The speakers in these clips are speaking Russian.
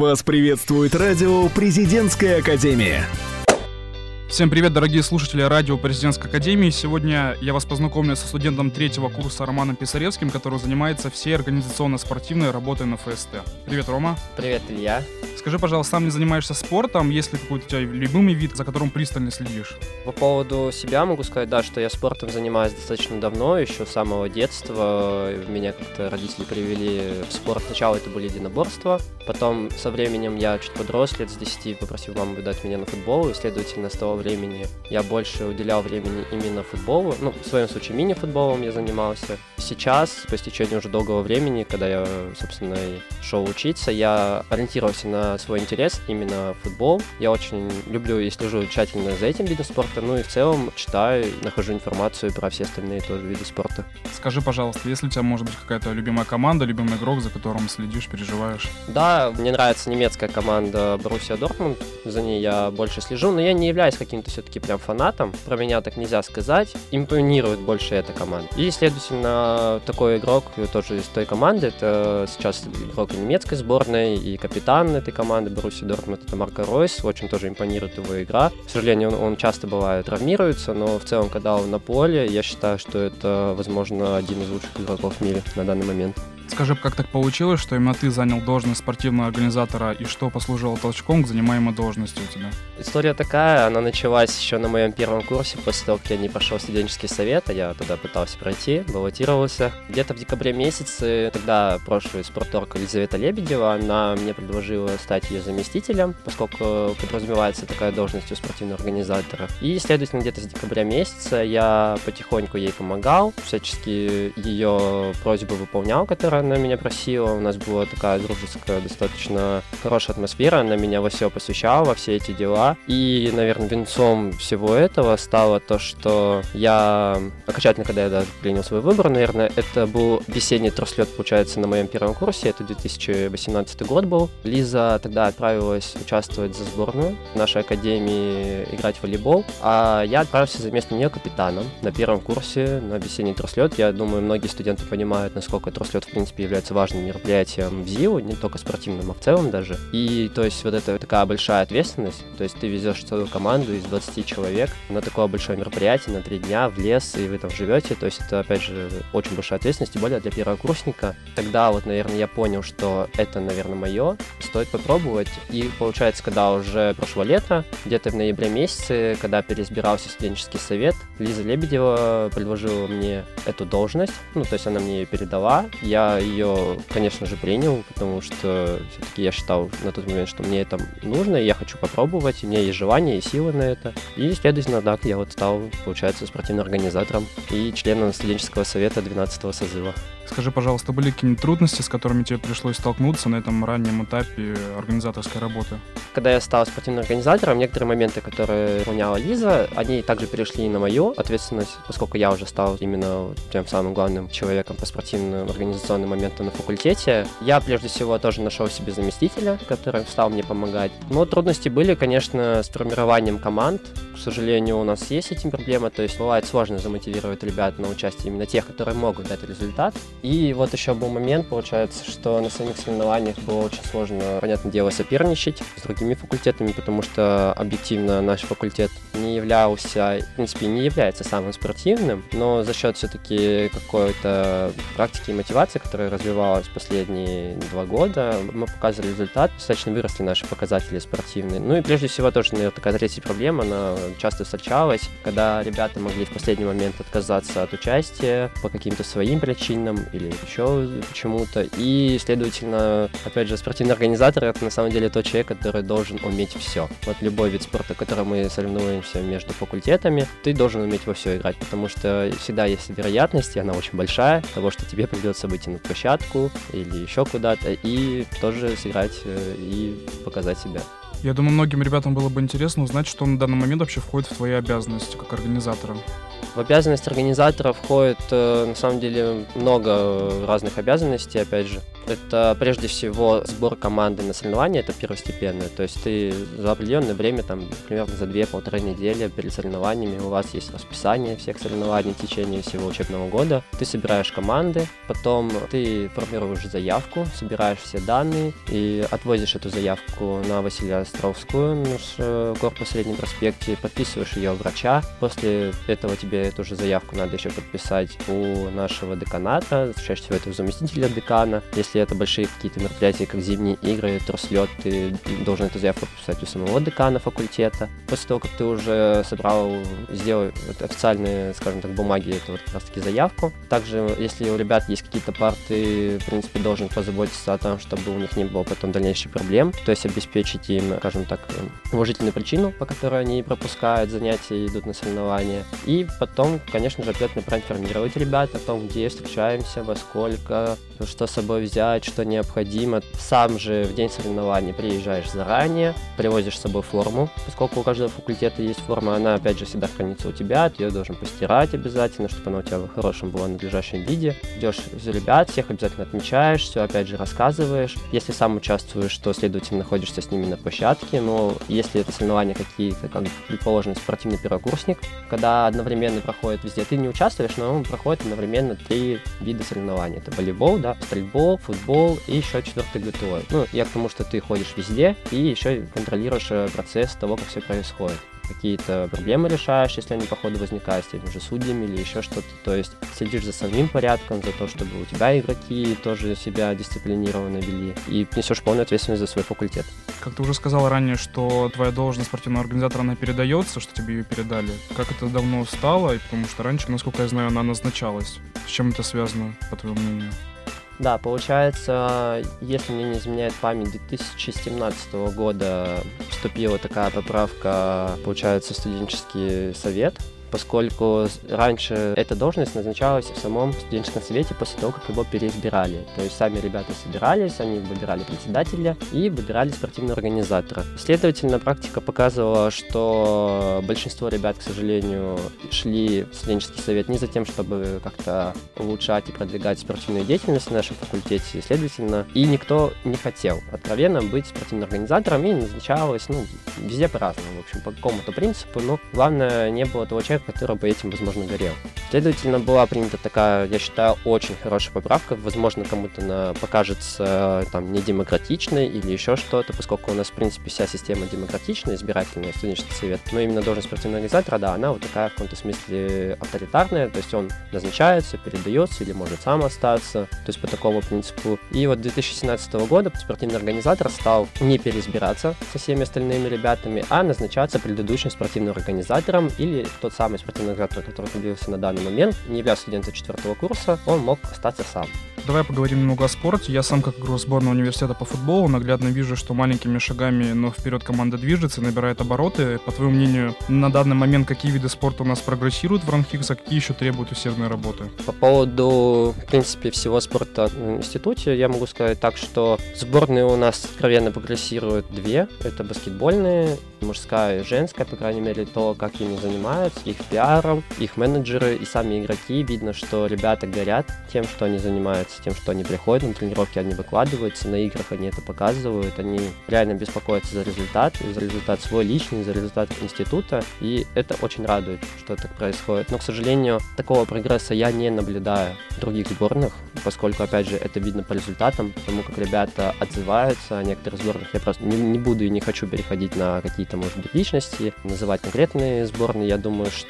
Вас приветствует радио «Президентская академия». Всем привет, дорогие слушатели радио Президентской Академии. Сегодня я вас познакомлю со студентом третьего курса Романом Писаревским, который занимается всей организационно-спортивной работой на ФСТ. Привет, Рома. Привет, Илья. Скажи, пожалуйста, сам не занимаешься спортом? Есть ли какой-то у тебя любимый вид, за которым пристально следишь? По поводу себя могу сказать, да, что я спортом занимаюсь достаточно давно, еще с самого детства. Меня как-то родители привели в спорт. Сначала это были единоборства, потом со временем я чуть подрос, лет с 10 попросил маму выдать меня на футбол, и, следовательно, с того времени я больше уделял времени именно футболу. Ну, в своем случае мини-футболом я занимался. Сейчас, по истечению уже долгого времени, когда я, собственно, шел учиться, я ориентировался на свой интерес именно футбол. Я очень люблю и слежу тщательно за этим видом спорта, ну и в целом читаю, нахожу информацию про все остальные тоже виды спорта. Скажи, пожалуйста, если у тебя может быть какая-то любимая команда, любимый игрок, за которым следишь, переживаешь? Да, мне нравится немецкая команда Боруссия Дортмунд, за ней я больше слежу, но я не являюсь каким-то все-таки прям фанатом, про меня так нельзя сказать, импонирует больше эта команда. И, следовательно, такой игрок тоже из той команды, это сейчас игрок немецкой сборной и капитан этой команды, Боруссии Дортмунд это Марко Ройс, очень тоже импонирует его игра. К сожалению, он, он часто бывает травмируется, но в целом, когда он на поле, я считаю, что это, возможно, один из лучших игроков в мире на данный момент. Скажи, как так получилось, что именно ты занял должность спортивного организатора и что послужило толчком к занимаемой должности у тебя? История такая, она началась еще на моем первом курсе, после того, как я не прошел студенческий совет, а я тогда пытался пройти, баллотировался. Где-то в декабре месяце, тогда прошлый спорторг Елизавета Лебедева, она мне предложила стать ее заместителем, поскольку подразумевается такая должность у спортивного организатора. И, следовательно, где-то с декабря месяца я потихоньку ей помогал, всячески ее просьбы выполнял, которые она меня просила. У нас была такая дружеская, достаточно хорошая атмосфера. Она меня во все посвящала, во все эти дела. И, наверное, венцом всего этого стало то, что я окончательно, когда я даже принял свой выбор, наверное, это был весенний трослет, получается, на моем первом курсе. Это 2018 год был. Лиза тогда отправилась участвовать за сборную в нашей академии играть в волейбол, а я отправился за место нее капитаном на первом курсе на весенний трослет. Я думаю, многие студенты понимают, насколько трослет, в принципе, принципе, является важным мероприятием в ЗИУ, не только спортивным, а в целом даже. И, то есть, вот это такая большая ответственность, то есть ты везешь целую команду из 20 человек на такое большое мероприятие, на три дня в лес, и вы там живете, то есть это, опять же, очень большая ответственность, тем более для первокурсника. Тогда вот, наверное, я понял, что это, наверное, мое, стоит попробовать. И, получается, когда уже прошло лето, где-то в ноябре месяце, когда переизбирался студенческий совет, Лиза Лебедева предложила мне эту должность, ну, то есть она мне ее передала, я ее, конечно же, принял, потому что все-таки я считал на тот момент, что мне это нужно, и я хочу попробовать, и у меня есть желание и силы на это. И, следовательно, да, я вот стал, получается, спортивным организатором и членом студенческого совета 12 созыва. Скажи, пожалуйста, были какие-нибудь трудности, с которыми тебе пришлось столкнуться на этом раннем этапе организаторской работы? Когда я стал спортивным организатором, некоторые моменты, которые выполняла Лиза, они также перешли на мою ответственность, поскольку я уже стал именно тем самым главным человеком по спортивным организационным моментам на факультете. Я, прежде всего, тоже нашел себе заместителя, который стал мне помогать. Но трудности были, конечно, с формированием команд. К сожалению, у нас есть эти проблемы, то есть бывает сложно замотивировать ребят на участие именно тех, которые могут дать результат. И вот еще был момент, получается, что на самих соревнованиях было очень сложно, понятное дело, соперничать с другими факультетами, потому что объективно наш факультет не являлся, в принципе, не является самым спортивным, но за счет все-таки какой-то практики и мотивации, которая развивалась последние два года, мы показывали результат, достаточно выросли наши показатели спортивные. Ну и прежде всего тоже, наверное, такая третья проблема, она часто встречалась, когда ребята могли в последний момент отказаться от участия по каким-то своим причинам или еще почему-то. И, следовательно, опять же, спортивный организатор — это на самом деле тот человек, который должен уметь все. Вот любой вид спорта, который мы соревнуемся между факультетами, ты должен уметь во все играть, потому что всегда есть вероятность, и она очень большая, того, что тебе придется выйти на площадку или еще куда-то и тоже сыграть э, и показать себя. Я думаю, многим ребятам было бы интересно узнать, что на данный момент вообще входит в твои обязанности как организатора. В обязанность организатора входит, э, на самом деле, много разных обязанностей, опять же. Это прежде всего сбор команды на соревнования, это первостепенное. То есть ты за определенное время, там, примерно за две-полторы недели перед соревнованиями у вас есть расписание всех соревнований в течение всего учебного года. Ты собираешь команды, потом ты формируешь заявку, собираешь все данные и отвозишь эту заявку на Василия Островскую, наш э, корпус в Среднем проспекте, подписываешь ее врача. После этого тебе эту же заявку надо еще подписать у нашего деканата, чаще всего это заместителя декана. Если это большие какие-то мероприятия, как зимние игры, турслет, ты должен эту заявку подписать у самого декана факультета. После того, как ты уже собрал, сделал официальные, скажем так, бумаги, это вот как раз таки заявку. Также, если у ребят есть какие-то парты, в принципе, должен позаботиться о том, чтобы у них не было потом дальнейших проблем, то есть обеспечить им, скажем так, уважительную причину, по которой они пропускают занятия и идут на соревнования. И потом, конечно же, обязательно проинформировать ребят о том, где встречаемся, во сколько, что с собой взять, что необходимо. Сам же в день соревнований приезжаешь заранее, привозишь с собой форму, поскольку у каждого факультета есть форма, она опять же всегда хранится у тебя, ты ее должен постирать обязательно, чтобы она у тебя в хорошем была надлежащем виде. Идешь за ребят, всех обязательно отмечаешь, все опять же рассказываешь. Если сам участвуешь, то, следовательно, находишься с ними на площадке, но если это соревнования какие-то, как предположено, спортивный первокурсник, когда одновременно проходит везде, ты не участвуешь, но проходит одновременно три вида соревнований. Это волейбол, да, стрельбол, футбол и еще четвертый ГТО. Ну, я к тому, что ты ходишь везде и еще контролируешь э, процесс того, как все происходит какие-то проблемы решаешь, если они по ходу возникают с теми же судьями или еще что-то. То есть следишь за самим порядком, за то, чтобы у тебя игроки тоже себя дисциплинированно вели и несешь полную ответственность за свой факультет. Как ты уже сказал ранее, что твоя должность спортивного организатора, она передается, что тебе ее передали. Как это давно стало? Потому что раньше, насколько я знаю, она назначалась. С чем это связано, по твоему мнению? Да, получается, если мне не изменяет память, 2017 года вступила такая поправка, получается, студенческий совет, поскольку раньше эта должность назначалась в самом студенческом совете после того, как его переизбирали. То есть сами ребята собирались, они выбирали председателя и выбирали спортивного организатора. Следовательно, практика показывала, что большинство ребят, к сожалению, шли в студенческий совет не за тем, чтобы как-то улучшать и продвигать спортивную деятельность в нашем факультете, следовательно, и никто не хотел откровенно быть спортивным организатором, и назначалось, ну, везде по-разному, в общем, по какому-то принципу, но главное, не было того человека, человек, который бы этим, возможно, горел. Следовательно, была принята такая, я считаю, очень хорошая поправка. Возможно, кому-то она покажется там недемократичной или еще что-то, поскольку у нас, в принципе, вся система демократичная, избирательная, студенческий совет. Но именно должность спортивного организатора, да, она вот такая в каком-то смысле авторитарная, то есть он назначается, передается или может сам остаться, то есть по такому принципу. И вот 2017 года спортивный организатор стал не переизбираться со всеми остальными ребятами, а назначаться предыдущим спортивным организатором или тот самый самый спортивный организатор, который находился на данный момент, не являясь студентом четвертого курса, он мог остаться сам. Давай поговорим немного о спорте. Я сам, как игрок сборной университета по футболу, наглядно вижу, что маленькими шагами, но вперед команда движется, набирает обороты. По твоему мнению, на данный момент какие виды спорта у нас прогрессируют в Ранхикс, а какие еще требуют усердной работы? По поводу, в принципе, всего спорта в институте, я могу сказать так, что сборные у нас откровенно прогрессируют две. Это баскетбольные, мужская и женская, по крайней мере, то, как ими занимаются, их пиаром, их менеджеры и сами игроки. Видно, что ребята горят тем, что они занимаются тем, что они приходят на тренировки, они выкладываются, на играх они это показывают, они реально беспокоятся за результат, за результат свой личный, за результат института, и это очень радует, что так происходит. Но, к сожалению, такого прогресса я не наблюдаю в других сборных, поскольку, опять же, это видно по результатам, потому как ребята отзываются о некоторых сборных. Я просто не, не буду и не хочу переходить на какие-то, может быть, личности, называть конкретные сборные. Я думаю, что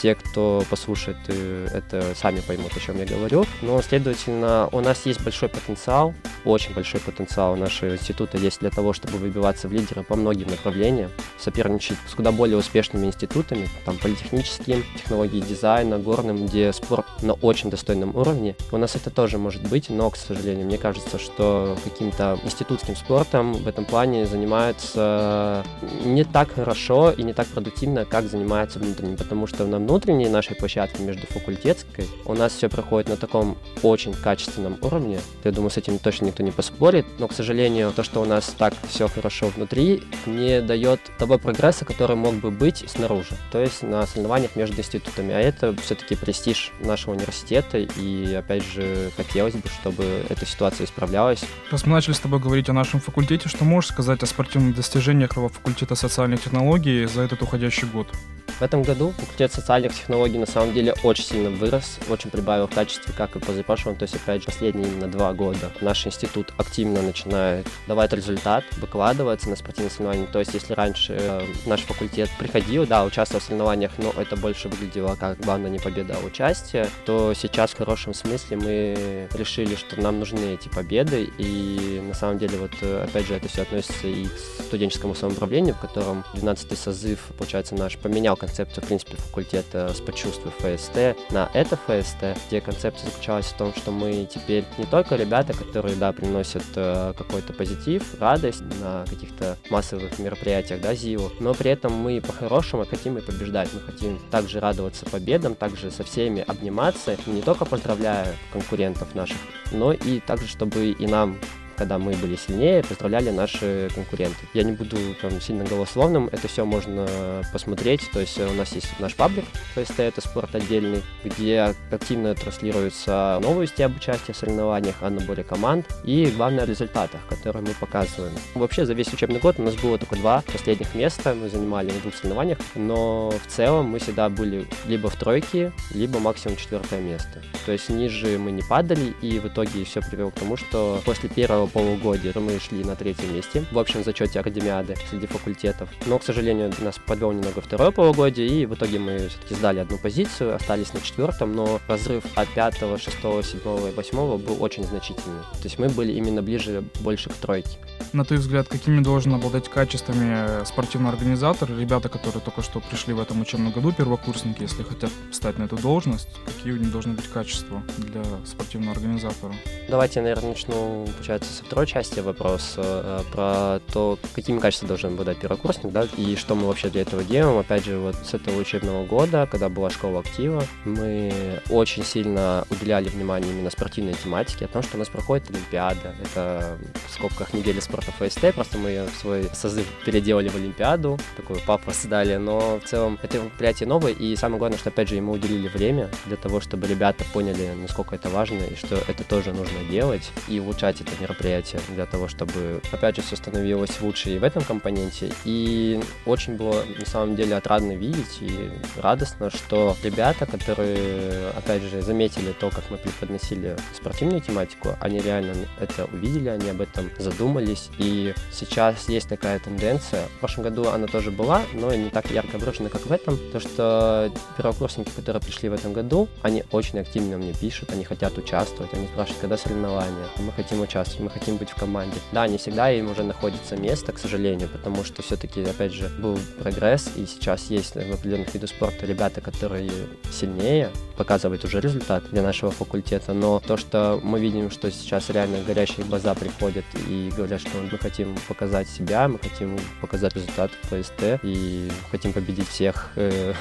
те, кто послушает э, это, сами поймут, о чем я говорю. Но, следовательно, у нас есть большой потенциал, очень большой потенциал у нашего института есть для того, чтобы выбиваться в лидеры по многим направлениям, соперничать с куда более успешными институтами, там, политехническим, технологии дизайна, горным, где спорт на очень достойном уровне. У нас это тоже может быть, но, к сожалению, мне кажется, что каким-то институтским спортом в этом плане занимаются не так хорошо и не так продуктивно, как занимаются внутренним, потому что на внутренней нашей площадке, между факультетской. У нас все проходит на таком очень качественном уровне. Я думаю, с этим точно никто не поспорит. Но, к сожалению, то, что у нас так все хорошо внутри, не дает того прогресса, который мог бы быть снаружи. То есть на соревнованиях между институтами. А это все-таки престиж нашего университета. И, опять же, хотелось бы, чтобы эта ситуация исправлялась. Раз мы начали с тобой говорить о нашем факультете, что можешь сказать о спортивных достижениях факультета социальных технологий за этот уходящий год? В этом году факультет социальных технологий на самом деле очень сильно вырос, очень прибавил в качестве, как и позапрошлом, то есть опять же последние именно два года наш институт активно начинает давать результат, выкладываться на спортивные соревнования. То есть если раньше э, наш факультет приходил, да, участвовал в соревнованиях, но это больше выглядело как главное не победа, а участие, то сейчас в хорошем смысле мы решили, что нам нужны эти победы, и на самом деле вот э, опять же это все относится и к студенческому самоуправлению, в котором 12 созыв, получается, наш поменял концепцию, в принципе, факультета с почувствуй ФСТ на это ФСТ, где концепция заключалась в том, что мы теперь не только ребята, которые, да, приносят э, какой-то позитив, радость на каких-то массовых мероприятиях, да, ЗИУ, но при этом мы по-хорошему хотим и побеждать. Мы хотим также радоваться победам, также со всеми обниматься, не только поздравляя конкурентов наших, но и также, чтобы и нам когда мы были сильнее, поздравляли наши конкуренты. Я не буду там сильно голословным, это все можно посмотреть, то есть у нас есть наш паблик, ФСТ, это спорт отдельный, где активно транслируются новости об участии в соревнованиях, о наборе команд и, главное, о результатах, которые мы показываем. Вообще, за весь учебный год у нас было только два последних места, мы занимали в двух соревнованиях, но в целом мы всегда были либо в тройке, либо максимум четвертое место. То есть ниже мы не падали, и в итоге все привело к тому, что после первого первого полугодия мы шли на третьем месте в общем зачете Академиады среди факультетов. Но, к сожалению, нас подвел немного второе полугодие, и в итоге мы все-таки сдали одну позицию, остались на четвертом, но разрыв от пятого, шестого, седьмого и восьмого был очень значительный. То есть мы были именно ближе больше к тройке. На твой взгляд, какими должен обладать качествами спортивный организатор, ребята, которые только что пришли в этом учебном году, первокурсники, если хотят встать на эту должность, какие у них должны быть качества для спортивного организатора? Давайте, наверное, начну, получается, со второй части вопроса э, про то, какими качествами должен обладать первокурсник, да, и что мы вообще для этого делаем. Опять же, вот с этого учебного года, когда была школа актива, мы очень сильно уделяли внимание именно спортивной тематике, о том, что у нас проходит Олимпиада. Это в скобках недели спорта ФСТ, просто мы ее в свой созыв переделали в Олимпиаду, такой пафос дали, но в целом это мероприятие новое, и самое главное, что опять же ему уделили время для того, чтобы ребята поняли, насколько это важно, и что это тоже нужно делать, и улучшать это мероприятие мероприятие для того, чтобы, опять же, все становилось лучше и в этом компоненте. И очень было, на самом деле, отрадно видеть и радостно, что ребята, которые, опять же, заметили то, как мы преподносили спортивную тематику, они реально это увидели, они об этом задумались. И сейчас есть такая тенденция. В прошлом году она тоже была, но не так ярко выражена, как в этом. То, что первокурсники, которые пришли в этом году, они очень активно мне пишут, они хотят участвовать, они спрашивают, когда соревнования. Мы хотим участвовать, мы хотим быть в команде. Да, не всегда им уже находится место, к сожалению, потому что все-таки, опять же, был прогресс, и сейчас есть в определенных видах спорта ребята, которые сильнее, показывают уже результат для нашего факультета, но то, что мы видим, что сейчас реально горящие глаза приходят и говорят, что мы хотим показать себя, мы хотим показать результат в ПСТ и хотим победить всех, э,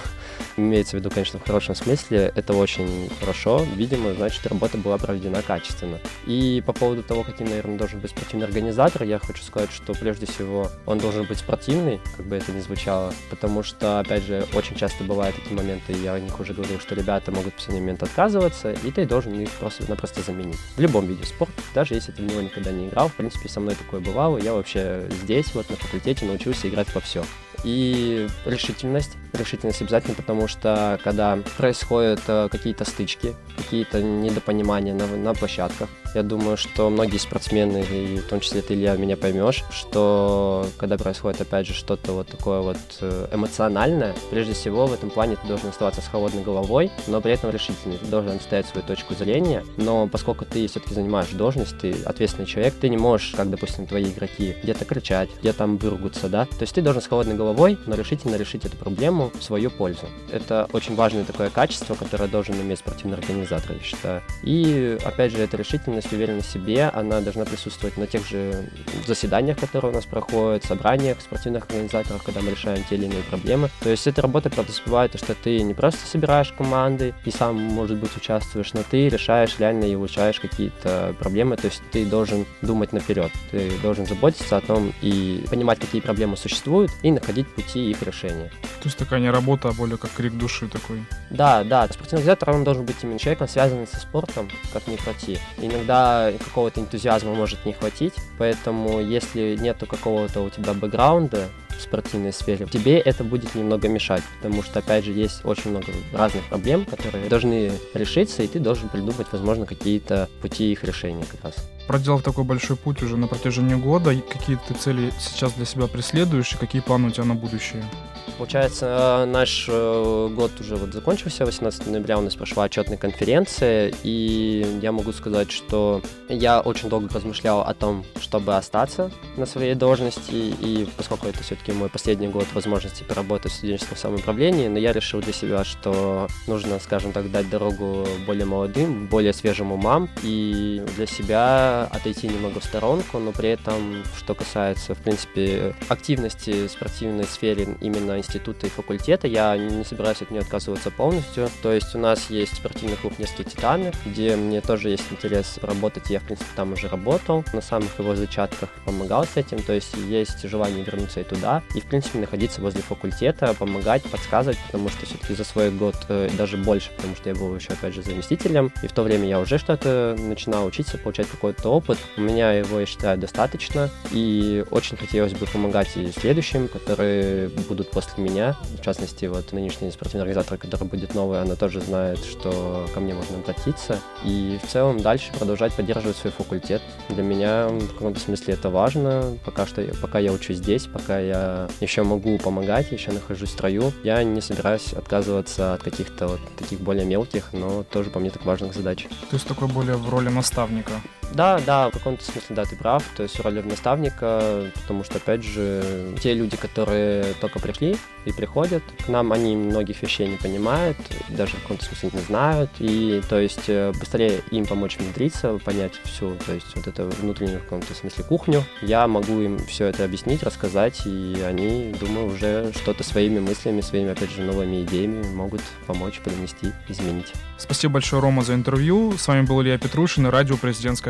имеется в виду, конечно, в хорошем смысле, это очень хорошо, видимо, значит, работа была проведена качественно. И по поводу того, каким, наверное, должен быть спортивный организатор. Я хочу сказать, что прежде всего он должен быть спортивный, как бы это ни звучало, потому что, опять же, очень часто бывают такие моменты, я о них уже говорил, что ребята могут в последний момент отказываться, и ты должен их просто-напросто заменить. В любом виде спорта, даже если ты в него никогда не играл, в принципе, со мной такое бывало, я вообще здесь, вот на факультете, научился играть во все. И решительность. Решительность обязательно, потому что когда происходят э, какие-то стычки, какие-то недопонимания на, на площадках, я думаю, что многие спортсмены, и в том числе ты, Илья, меня поймешь, что когда происходит, опять же, что-то вот такое вот э, эмоциональное, прежде всего в этом плане ты должен оставаться с холодной головой, но при этом решительный. Ты должен отстоять свою точку зрения, но поскольку ты все-таки занимаешь должность, ты ответственный человек, ты не можешь, как, допустим, твои игроки, где-то кричать, где-то там выругаться, да, то есть ты должен с холодной головой, но решительно решить эту проблему, в свою пользу. Это очень важное такое качество, которое должен иметь спортивный организатор, я считаю. И, опять же, эта решительность, уверенность в себе, она должна присутствовать на тех же заседаниях, которые у нас проходят, собраниях спортивных организаторов, когда мы решаем те или иные проблемы. То есть эта работа подразумевает, что ты не просто собираешь команды и сам, может быть, участвуешь, но ты решаешь реально и улучшаешь какие-то проблемы. То есть ты должен думать наперед, ты должен заботиться о том и понимать, какие проблемы существуют, и находить пути их решения. То есть такая не работа, а более как крик души такой. Да, да, спортивный организатор, он должен быть именно человеком, связанным со спортом, как ни крути. Иногда какого-то энтузиазма может не хватить, поэтому если нету какого-то у тебя бэкграунда, в спортивной сфере, тебе это будет немного мешать, потому что, опять же, есть очень много разных проблем, которые должны решиться, и ты должен придумать, возможно, какие-то пути их решения как раз. Проделав такой большой путь уже на протяжении года, какие ты цели сейчас для себя преследуешь и какие планы у тебя на будущее? Получается, наш э, год уже вот закончился, 18 ноября у нас прошла отчетная конференция, и я могу сказать, что я очень долго размышлял о том, чтобы остаться на своей должности, и поскольку это все-таки мой последний год возможности поработать в студенческом самоуправлении, но я решил для себя, что нужно, скажем так, дать дорогу более молодым, более свежим умам, и для себя отойти немного в сторонку, но при этом, что касается, в принципе, активности в спортивной сфере именно института и факультета, я не собираюсь от нее отказываться полностью. То есть у нас есть спортивный клуб «Несколько титанов», где мне тоже есть интерес работать, я, в принципе, там уже работал, на самых его зачатках помогал с этим, то есть есть желание вернуться и туда, и, в принципе, находиться возле факультета, помогать, подсказывать, потому что все-таки за свой год э, даже больше, потому что я был еще, опять же, заместителем, и в то время я уже что-то начинал учиться, получать какой-то опыт. У меня его, я считаю, достаточно, и очень хотелось бы помогать и следующим, которые будут после меня. В частности, вот нынешний спортивный организатор, который будет новый, она тоже знает, что ко мне можно обратиться. И в целом дальше продолжать поддерживать свой факультет. Для меня в каком-то смысле это важно. Пока что, пока я учусь здесь, пока я еще могу помогать, еще нахожусь в строю, я не собираюсь отказываться от каких-то вот таких более мелких, но тоже по мне так важных задач. То есть такой более в роли наставника? Да, да, в каком-то смысле, да, ты прав. То есть роли наставника, потому что, опять же, те люди, которые только пришли и приходят к нам, они многих вещей не понимают, даже в каком-то смысле не знают. И, то есть, э, быстрее им помочь внедриться, понять всю, то есть, вот эту внутреннюю в каком-то смысле кухню. Я могу им все это объяснить, рассказать, и они, думаю, уже что-то своими мыслями, своими, опять же, новыми идеями могут помочь, поднести, изменить. Спасибо большое, Рома, за интервью. С вами был Илья Петрушин и радио Президентской